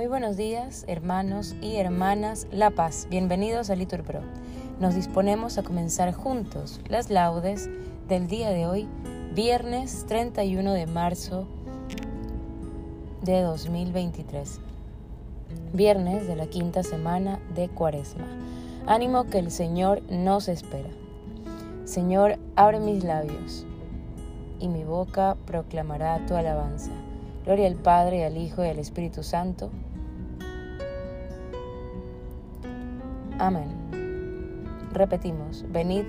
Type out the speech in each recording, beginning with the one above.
Muy buenos días, hermanos y hermanas La Paz. Bienvenidos a Litur Pro. Nos disponemos a comenzar juntos las laudes del día de hoy, viernes 31 de marzo de 2023. Viernes de la quinta semana de Cuaresma. Ánimo que el Señor nos espera. Señor, abre mis labios y mi boca proclamará tu alabanza. Gloria al Padre, al Hijo y al Espíritu Santo. Amén. Repetimos, venid,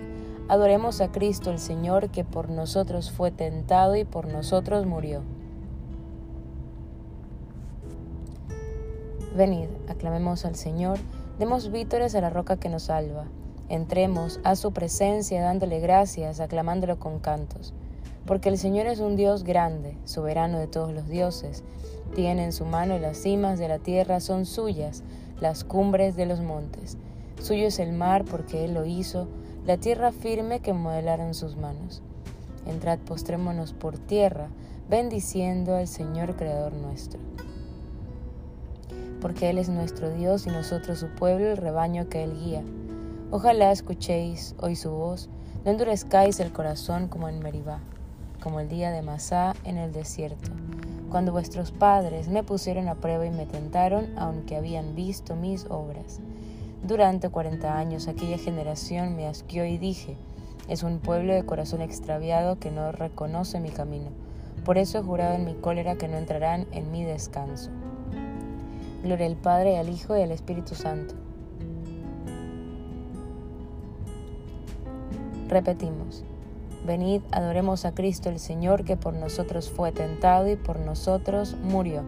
adoremos a Cristo el Señor que por nosotros fue tentado y por nosotros murió. Venid, aclamemos al Señor, demos vítores a la roca que nos salva. Entremos a su presencia dándole gracias, aclamándolo con cantos porque el Señor es un Dios grande, soberano de todos los dioses. Tiene en su mano las cimas de la tierra, son suyas las cumbres de los montes. Suyo es el mar porque Él lo hizo, la tierra firme que modelaron sus manos. Entrad, postrémonos por tierra, bendiciendo al Señor Creador nuestro. Porque Él es nuestro Dios y nosotros su pueblo, el rebaño que Él guía. Ojalá escuchéis hoy su voz, no endurezcáis el corazón como en Meribá como el día de Masá en el desierto, cuando vuestros padres me pusieron a prueba y me tentaron, aunque habían visto mis obras. Durante cuarenta años aquella generación me asqueó y dije, es un pueblo de corazón extraviado que no reconoce mi camino. Por eso he jurado en mi cólera que no entrarán en mi descanso. Gloria al Padre, al Hijo y al Espíritu Santo. Repetimos. Venid, adoremos a Cristo el Señor, que por nosotros fue tentado y por nosotros murió.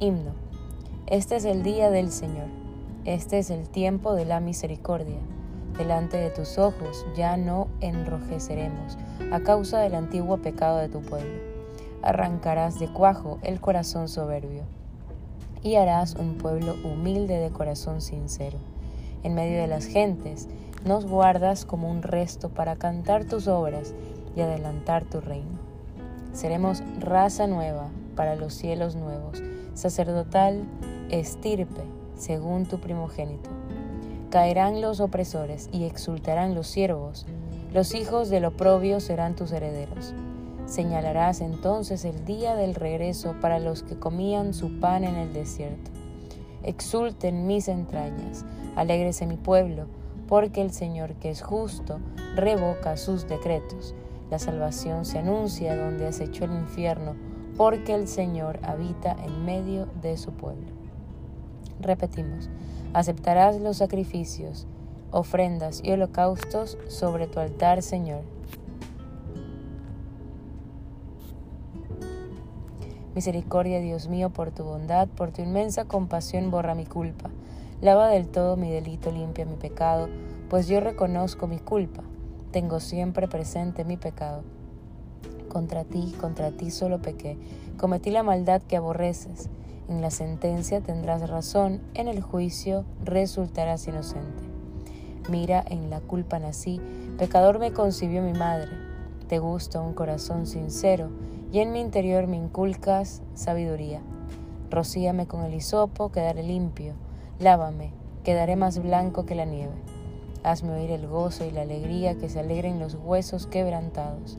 Himno. Este es el día del Señor. Este es el tiempo de la misericordia. Delante de tus ojos ya no enrojeceremos a causa del antiguo pecado de tu pueblo. Arrancarás de cuajo el corazón soberbio y harás un pueblo humilde de corazón sincero en medio de las gentes, nos guardas como un resto para cantar tus obras y adelantar tu reino. Seremos raza nueva para los cielos nuevos, sacerdotal estirpe según tu primogénito. Caerán los opresores y exultarán los siervos, los hijos del oprobio serán tus herederos. Señalarás entonces el día del regreso para los que comían su pan en el desierto. Exulten mis entrañas, Alégrese mi pueblo, porque el Señor que es justo revoca sus decretos. La salvación se anuncia donde has hecho el infierno, porque el Señor habita en medio de su pueblo. Repetimos, aceptarás los sacrificios, ofrendas y holocaustos sobre tu altar, Señor. Misericordia, Dios mío, por tu bondad, por tu inmensa compasión, borra mi culpa Lava del todo mi delito, limpia mi pecado, pues yo reconozco mi culpa. Tengo siempre presente mi pecado. Contra ti, contra ti solo pequé. Cometí la maldad que aborreces. En la sentencia tendrás razón, en el juicio resultarás inocente. Mira, en la culpa nací, pecador me concibió mi madre. Te gusta un corazón sincero, y en mi interior me inculcas sabiduría. Rocíame con el hisopo, quedaré limpio Lávame, quedaré más blanco que la nieve. Hazme oír el gozo y la alegría que se alegren los huesos quebrantados.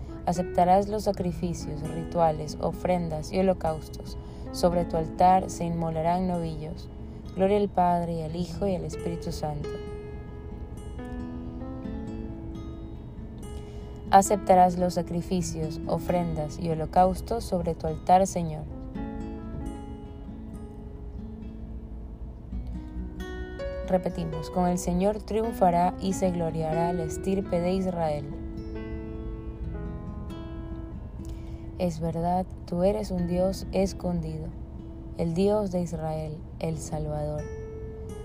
aceptarás los sacrificios, rituales, ofrendas y holocaustos. Sobre tu altar se inmolarán novillos. Gloria al Padre y al Hijo y al Espíritu Santo. Aceptarás los sacrificios, ofrendas y holocaustos sobre tu altar, Señor. Repetimos, con el Señor triunfará y se gloriará la estirpe de Israel. Es verdad, tú eres un Dios escondido, el Dios de Israel, el Salvador.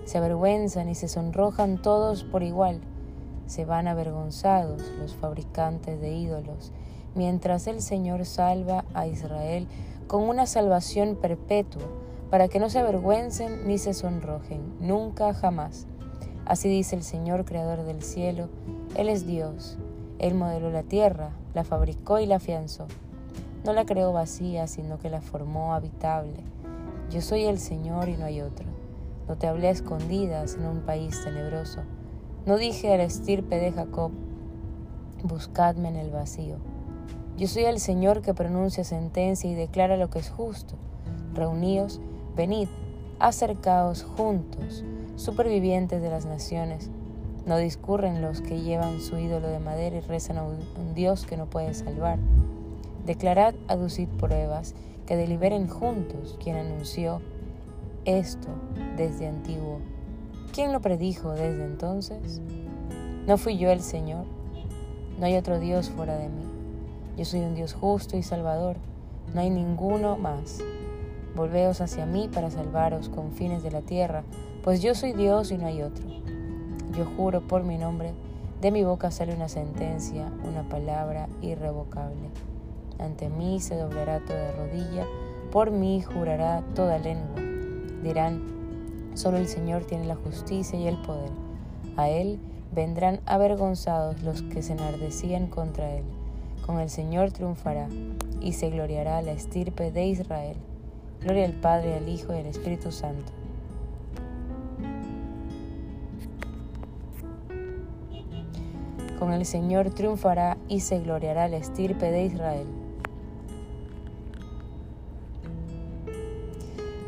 Se avergüenzan y se sonrojan todos por igual, se van avergonzados los fabricantes de ídolos, mientras el Señor salva a Israel con una salvación perpetua para que no se avergüencen ni se sonrojen, nunca jamás. Así dice el Señor, Creador del cielo, Él es Dios, Él modeló la tierra, la fabricó y la afianzó. No la creó vacía, sino que la formó habitable. Yo soy el Señor y no hay otro. No te hablé a escondidas en un país tenebroso. No dije a la estirpe de Jacob, buscadme en el vacío. Yo soy el Señor que pronuncia sentencia y declara lo que es justo. Reuníos Venid, acercaos juntos, supervivientes de las naciones. No discurren los que llevan su ídolo de madera y rezan a un Dios que no puede salvar. Declarad, aducid pruebas, que deliberen juntos quien anunció esto desde antiguo. ¿Quién lo predijo desde entonces? ¿No fui yo el Señor? No hay otro Dios fuera de mí. Yo soy un Dios justo y salvador. No hay ninguno más. Volveos hacia mí para salvaros con fines de la tierra, pues yo soy Dios y no hay otro. Yo juro por mi nombre, de mi boca sale una sentencia, una palabra irrevocable. Ante mí se doblará toda rodilla, por mí jurará toda lengua. Dirán, solo el Señor tiene la justicia y el poder. A Él vendrán avergonzados los que se enardecían contra Él. Con el Señor triunfará y se gloriará la estirpe de Israel. Gloria al Padre, al Hijo y al Espíritu Santo. Con el Señor triunfará y se gloriará la estirpe de Israel.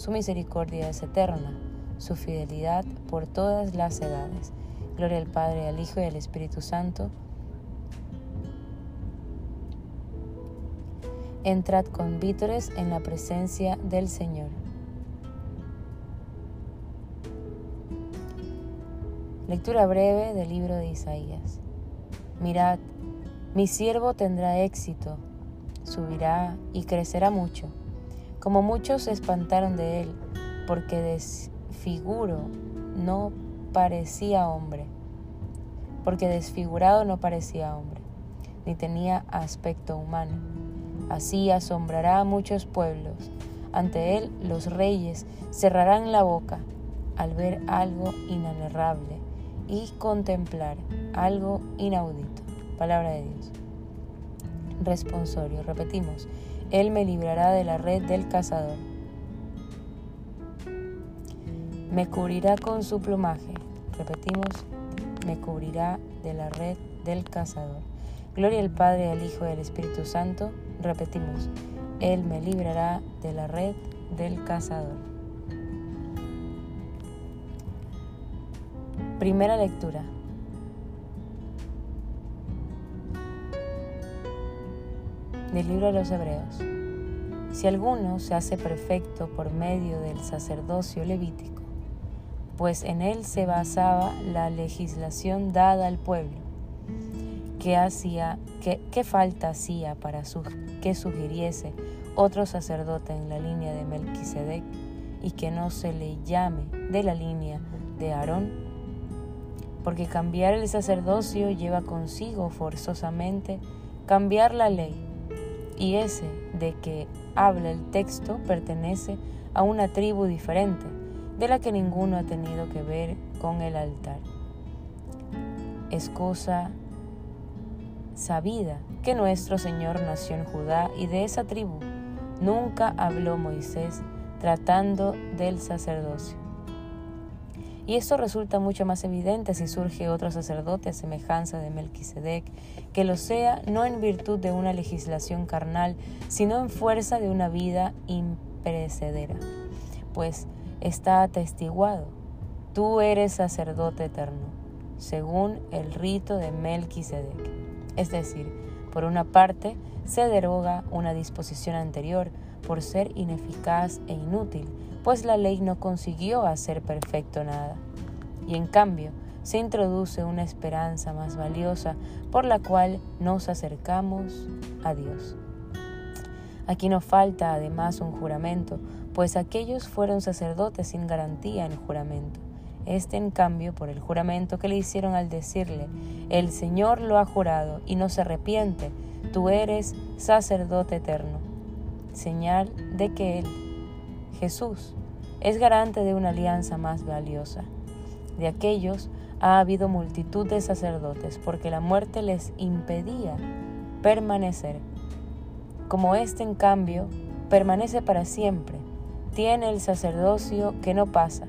su misericordia es eterna, su fidelidad por todas las edades. Gloria al Padre, al Hijo y al Espíritu Santo Entrad con vítores en la presencia del Señor. Lectura breve del libro de Isaías. Mirad, mi siervo tendrá éxito, subirá y crecerá mucho, como muchos se espantaron de él, porque desfiguro no parecía hombre, porque desfigurado no parecía hombre, ni tenía aspecto humano Así asombrará a muchos pueblos. Ante él los reyes cerrarán la boca al ver algo inanerrable y contemplar algo inaudito. Palabra de Dios. Responsorio. Repetimos. Él me librará de la red del cazador. Me cubrirá con su plumaje. Repetimos. Me cubrirá de la red del cazador. Gloria al Padre, al Hijo y al Espíritu Santo Repetimos, Él me librará de la red del cazador. Primera lectura. Del libro de los Hebreos. Si alguno se hace perfecto por medio del sacerdocio levítico, pues en él se basaba la legislación dada al pueblo, que hacía ¿Qué, falta hacía para que sugiriese otro sacerdote en la línea de Melquisedec y que no se le llame de la línea de Aarón? Porque cambiar el sacerdocio lleva consigo forzosamente cambiar la ley, y ese de que habla el texto pertenece a una tribu diferente, de la que ninguno ha tenido que ver con el altar. Es cosa sabida que nuestro Señor nació en Judá y de esa tribu nunca habló Moisés tratando del sacerdocio. Y esto resulta mucho más evidente si surge otro sacerdote a semejanza de Melquisedec, que lo sea no en virtud de una legislación carnal, sino en fuerza de una vida imperecedera. Pues está atestiguado, tú eres sacerdote eterno, según el rito de Melquisedec. Es decir, por una parte, se deroga una disposición anterior por ser ineficaz e inútil, pues la ley no consiguió hacer perfecto nada. Y en cambio, se introduce una esperanza más valiosa por la cual nos acercamos a Dios. Aquí no falta además un juramento, pues aquellos fueron sacerdotes sin garantía en juramento. Este, en cambio, por el juramento que le hicieron al decirle, el Señor lo ha jurado y no se arrepiente, tú eres sacerdote eterno. Señal de que Él, Jesús, es garante de una alianza más valiosa. De aquellos ha habido multitud de sacerdotes porque la muerte les impedía permanecer. Como éste, en cambio, permanece para siempre, tiene el sacerdocio que no pasa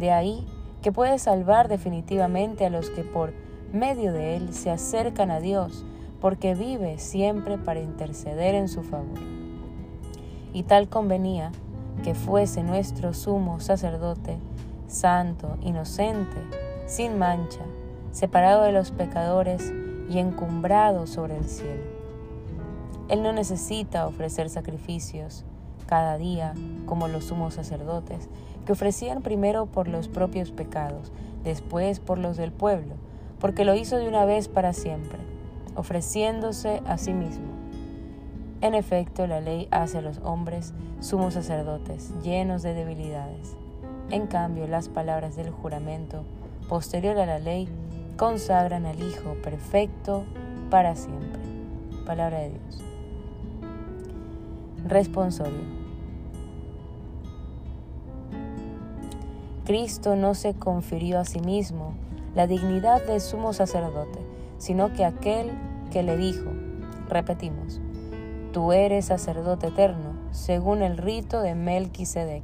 de ahí que puede salvar definitivamente a los que por medio de él se acercan a Dios, porque vive siempre para interceder en su favor. Y tal convenía que fuese nuestro sumo sacerdote, santo, inocente, sin mancha, separado de los pecadores y encumbrado sobre el cielo. Él no necesita ofrecer sacrificios cada día como los sumos sacerdotes, que ofrecían primero por los propios pecados, después por los del pueblo, porque lo hizo de una vez para siempre, ofreciéndose a sí mismo. En efecto, la ley hace a los hombres sumos sacerdotes, llenos de debilidades. En cambio, las palabras del juramento, posterior a la ley, consagran al Hijo perfecto para siempre. Palabra de Dios. Responsorio. Cristo no se confirió a sí mismo la dignidad de sumo sacerdote, sino que aquel que le dijo, repetimos, tú eres sacerdote eterno, según el rito de Melquisedec.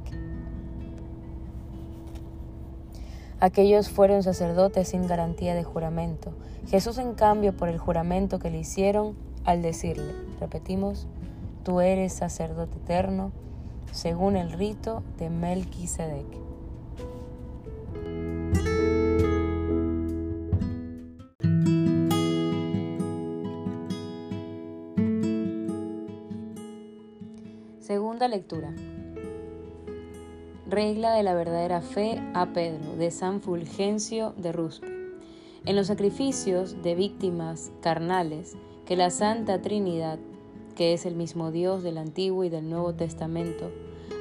Aquellos fueron sacerdotes sin garantía de juramento. Jesús, en cambio, por el juramento que le hicieron al decirle, repetimos, tú eres sacerdote eterno, según el rito de Melquisedec. Segunda lectura. Regla de la verdadera fe a Pedro, de San Fulgencio de Ruspe. En los sacrificios de víctimas carnales que la Santa Trinidad, que es el mismo Dios del Antiguo y del Nuevo Testamento,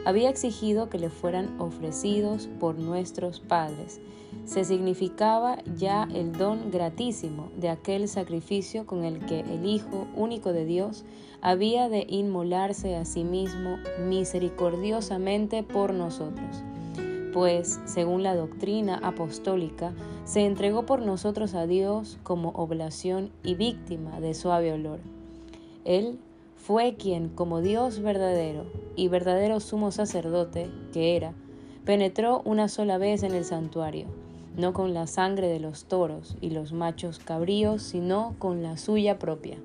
había exigido que le fueran ofrecidos por nuestros padres, se significaba ya el don gratísimo de aquel sacrificio con el que el Hijo único de Dios había de inmolarse a sí mismo misericordiosamente por nosotros. Pues, según la doctrina apostólica, se entregó por nosotros a Dios como oblación y víctima de suave olor. Él fue quien, como Dios verdadero y verdadero sumo sacerdote que era, penetró una sola vez en el santuario, no con la sangre de los toros y los machos cabríos, sino con la suya propia.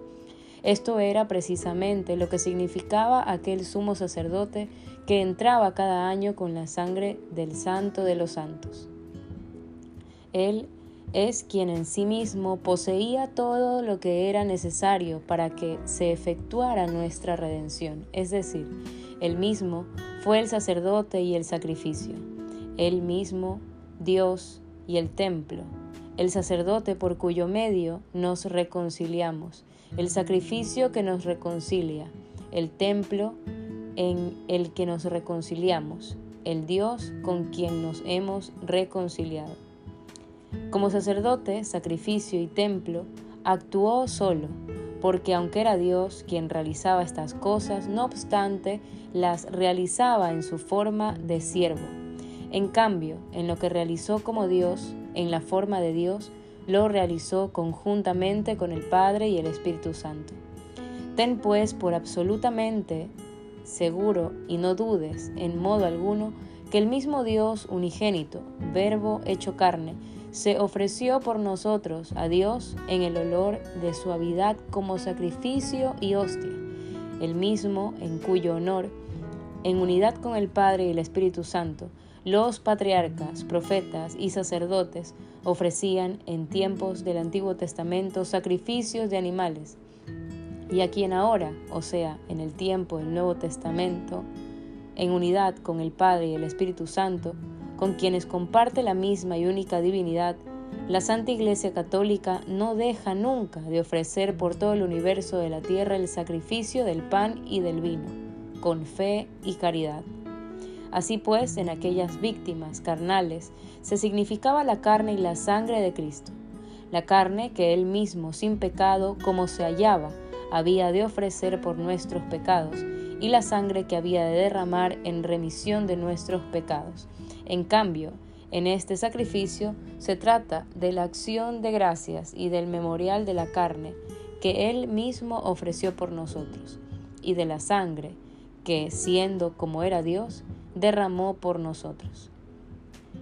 Esto era precisamente lo que significaba aquel sumo sacerdote que entraba cada año con la sangre del santo de los santos. Él es quien en sí mismo poseía todo lo que era necesario para que se efectuara nuestra redención, es decir, él mismo fue el sacerdote y el sacrificio, él mismo Dios y el templo, el sacerdote por cuyo medio nos reconciliamos, el sacrificio que nos reconcilia, el templo en el que nos reconciliamos, el Dios con quien nos hemos reconciliado. Como sacerdote, sacrificio y templo, actuó solo, porque aunque era Dios quien realizaba estas cosas, no obstante, las realizaba en su forma de siervo. En cambio, en lo que realizó como Dios, en la forma de Dios, lo realizó conjuntamente con el Padre y el Espíritu Santo. Ten pues por absolutamente seguro y no dudes en modo alguno que el mismo Dios unigénito, verbo hecho carne, se ofreció por nosotros a Dios en el olor de suavidad como sacrificio y hostia, el mismo en cuyo honor, en unidad con el Padre y el Espíritu Santo, los patriarcas, profetas y sacerdotes ofrecían en tiempos del Antiguo Testamento sacrificios de animales, y a quien ahora, o sea, en el tiempo del Nuevo Testamento, en unidad con el Padre y el Espíritu Santo, con quienes comparte la misma y única divinidad, la Santa Iglesia Católica no deja nunca de ofrecer por todo el universo de la tierra el sacrificio del pan y del vino, con fe y caridad. Así pues, en aquellas víctimas carnales se significaba la carne y la sangre de Cristo, la carne que Él mismo, sin pecado, como se hallaba, había de ofrecer por nuestros pecados, y la sangre que había de derramar en remisión de nuestros pecados en cambio, en este sacrificio se trata de la acción de gracias y del memorial de la carne que Él mismo ofreció por nosotros, y de la sangre que, siendo como era Dios, derramó por nosotros.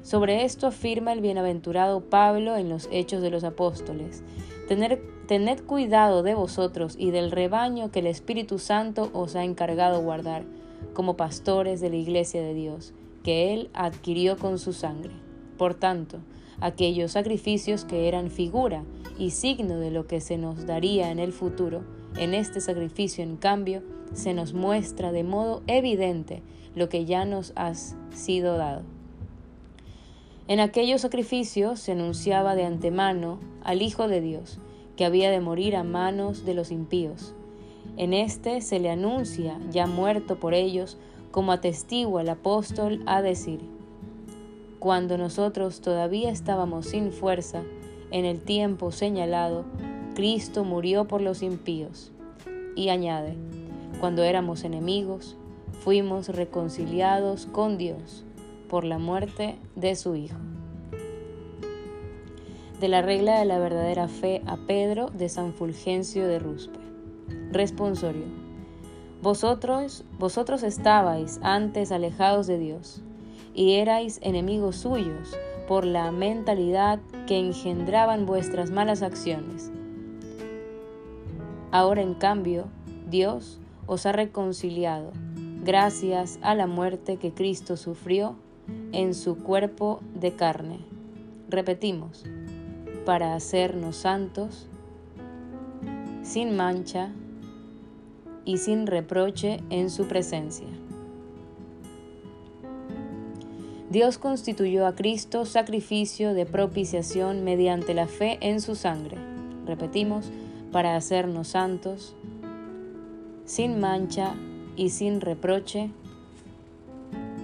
Sobre esto afirma el bienaventurado Pablo en los Hechos de los Apóstoles. tened cuidado de vosotros y del rebaño que el Espíritu Santo os ha encargado guardar, como pastores de la iglesia de Dios que Él adquirió con su sangre. Por tanto, aquellos sacrificios que eran figura y signo de lo que se nos daría en el futuro, en este sacrificio, en cambio, se nos muestra de modo evidente lo que ya nos ha sido dado. En aquellos sacrificios se anunciaba de antemano al Hijo de Dios, que había de morir a manos de los impíos. En este se le anuncia, ya muerto por ellos, como atestigua el apóstol a decir, cuando nosotros todavía estábamos sin fuerza, en el tiempo señalado, Cristo murió por los impíos. Y añade, cuando éramos enemigos, fuimos reconciliados con Dios por la muerte de su Hijo. De la regla de la verdadera fe a Pedro de San Fulgencio de Ruspe. Responsorio. Vosotros, vosotros estabais antes alejados de Dios y erais enemigos suyos por la mentalidad que engendraban vuestras malas acciones. Ahora en cambio, Dios os ha reconciliado gracias a la muerte que Cristo sufrió en su cuerpo de carne. Repetimos, para hacernos santos, sin mancha, y sin reproche en su presencia. Dios constituyó a Cristo sacrificio de propiciación mediante la fe en su sangre. Repetimos, para hacernos santos, sin mancha y sin reproche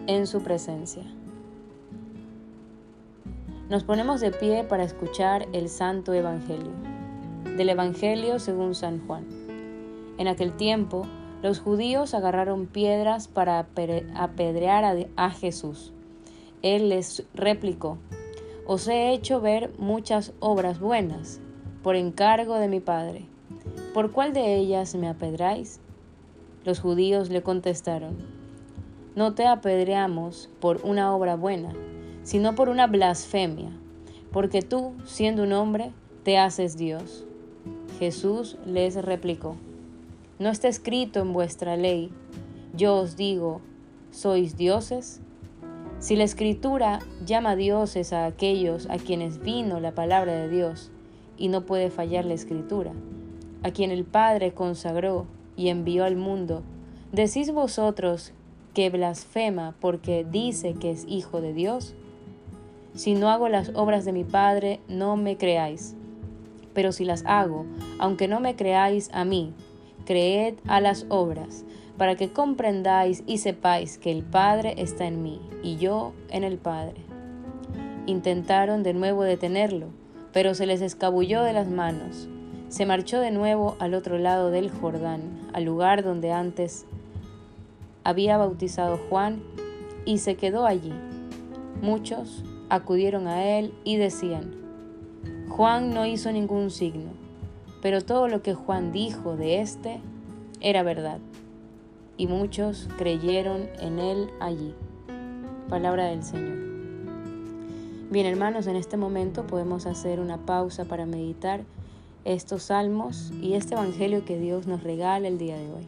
en su presencia. Nos ponemos de pie para escuchar el Santo Evangelio. Del Evangelio según San Juan. En aquel tiempo, los judíos agarraron piedras para apedrear a Jesús. Él les replicó, Os he hecho ver muchas obras buenas, por encargo de mi Padre. ¿Por cuál de ellas me apedráis? Los judíos le contestaron, No te apedreamos por una obra buena, sino por una blasfemia, porque tú, siendo un hombre, te haces Dios. Jesús les replicó, ¿No está escrito en vuestra ley, yo os digo, sois dioses? Si la escritura llama dioses a aquellos a quienes vino la palabra de Dios, y no puede fallar la escritura, a quien el Padre consagró y envió al mundo, ¿decís vosotros que blasfema porque dice que es hijo de Dios? Si no hago las obras de mi Padre, no me creáis. Pero si las hago, aunque no me creáis a mí, creed a las obras, para que comprendáis y sepáis que el Padre está en mí y yo en el Padre. Intentaron de nuevo detenerlo, pero se les escabulló de las manos. se marchó de nuevo al otro lado del Jordán, al lugar donde antes había bautizado Juan, y se quedó allí. Muchos acudieron a él y decían, Juan no hizo ningún signo, pero todo lo que Juan dijo de éste era verdad, y muchos creyeron en él allí. Palabra del Señor. Bien hermanos, en este momento podemos hacer una pausa para meditar estos salmos y este Evangelio que Dios nos regala el día de hoy.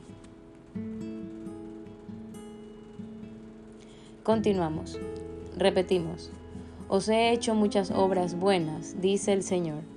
Continuamos. Repetimos. Os he hecho muchas obras buenas, dice el Señor.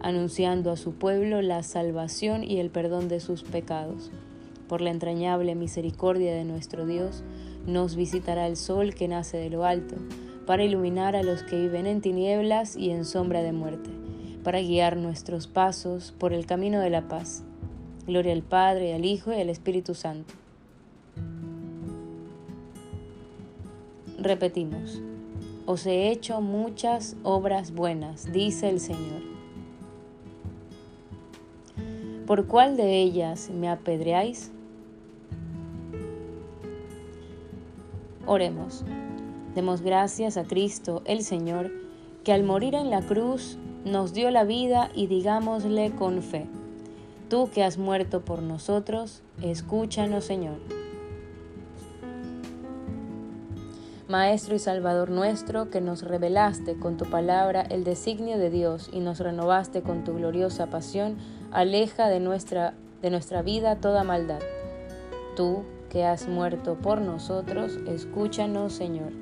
anunciando a su pueblo la salvación y el perdón de sus pecados. Por la entrañable misericordia de nuestro Dios, nos visitará el sol que nace de lo alto, para iluminar a los que viven en tinieblas y en sombra de muerte, para guiar nuestros pasos por el camino de la paz. Gloria al Padre, al Hijo y al Espíritu Santo. Repetimos os he hecho muchas obras buenas, dice el Señor. ¿Por cuál de ellas me apedreáis? Oremos. Demos gracias a Cristo, el Señor, que al morir en la cruz nos dio la vida y digámosle con fe, tú que has muerto por nosotros, escúchanos, Señor. Maestro y Salvador nuestro, que nos revelaste con tu palabra el designio de Dios y nos renovaste con tu gloriosa pasión, aleja de nuestra, de nuestra vida toda maldad. Tú, que has muerto por nosotros, escúchanos, Señor.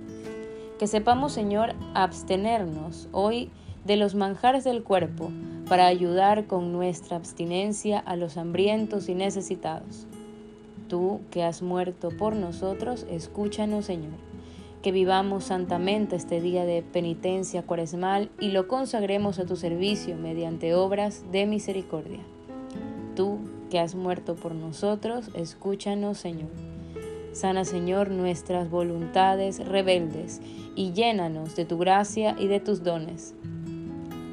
Que sepamos, Señor, abstenernos hoy de los manjares del cuerpo para ayudar con nuestra abstinencia a los hambrientos y necesitados. Tú, que has muerto por nosotros, escúchanos, Señor que vivamos santamente este día de penitencia cuaresmal y lo consagremos a tu servicio mediante obras de misericordia. Tú, que has muerto por nosotros, escúchanos, Señor. Sana, Señor, nuestras voluntades rebeldes y llénanos de tu gracia y de tus dones.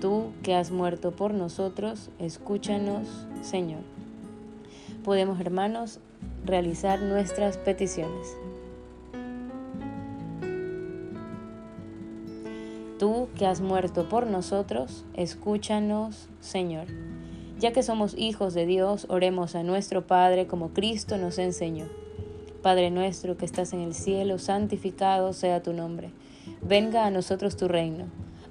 Tú, que has muerto por nosotros, escúchanos, Señor. Podemos, hermanos, realizar nuestras peticiones. Que has muerto por nosotros, escúchanos, Señor. Ya que somos hijos de Dios, oremos a nuestro Padre como Cristo nos enseñó. Padre nuestro que estás en el cielo, santificado sea tu nombre. Venga a nosotros tu reino.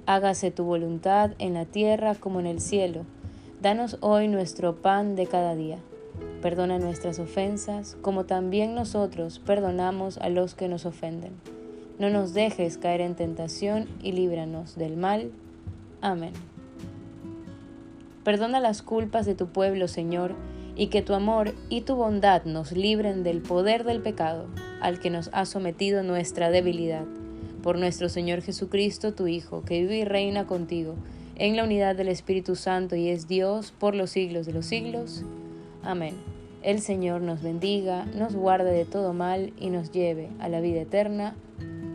Hágase tu voluntad en la tierra como en el cielo. Danos hoy nuestro pan de cada día. Perdona nuestras ofensas, como también nosotros perdonamos a los que nos ofenden no nos dejes caer en tentación y líbranos del mal. Amén. Perdona las culpas de tu pueblo, Señor, y que tu amor y tu bondad nos libren del poder del pecado, al que nos ha sometido nuestra debilidad. Por nuestro Señor Jesucristo, tu Hijo, que vive y reina contigo, en la unidad del Espíritu Santo y es Dios por los siglos de los siglos. Amén. El Señor nos bendiga, nos guarde de todo mal y nos lleve a la vida eterna.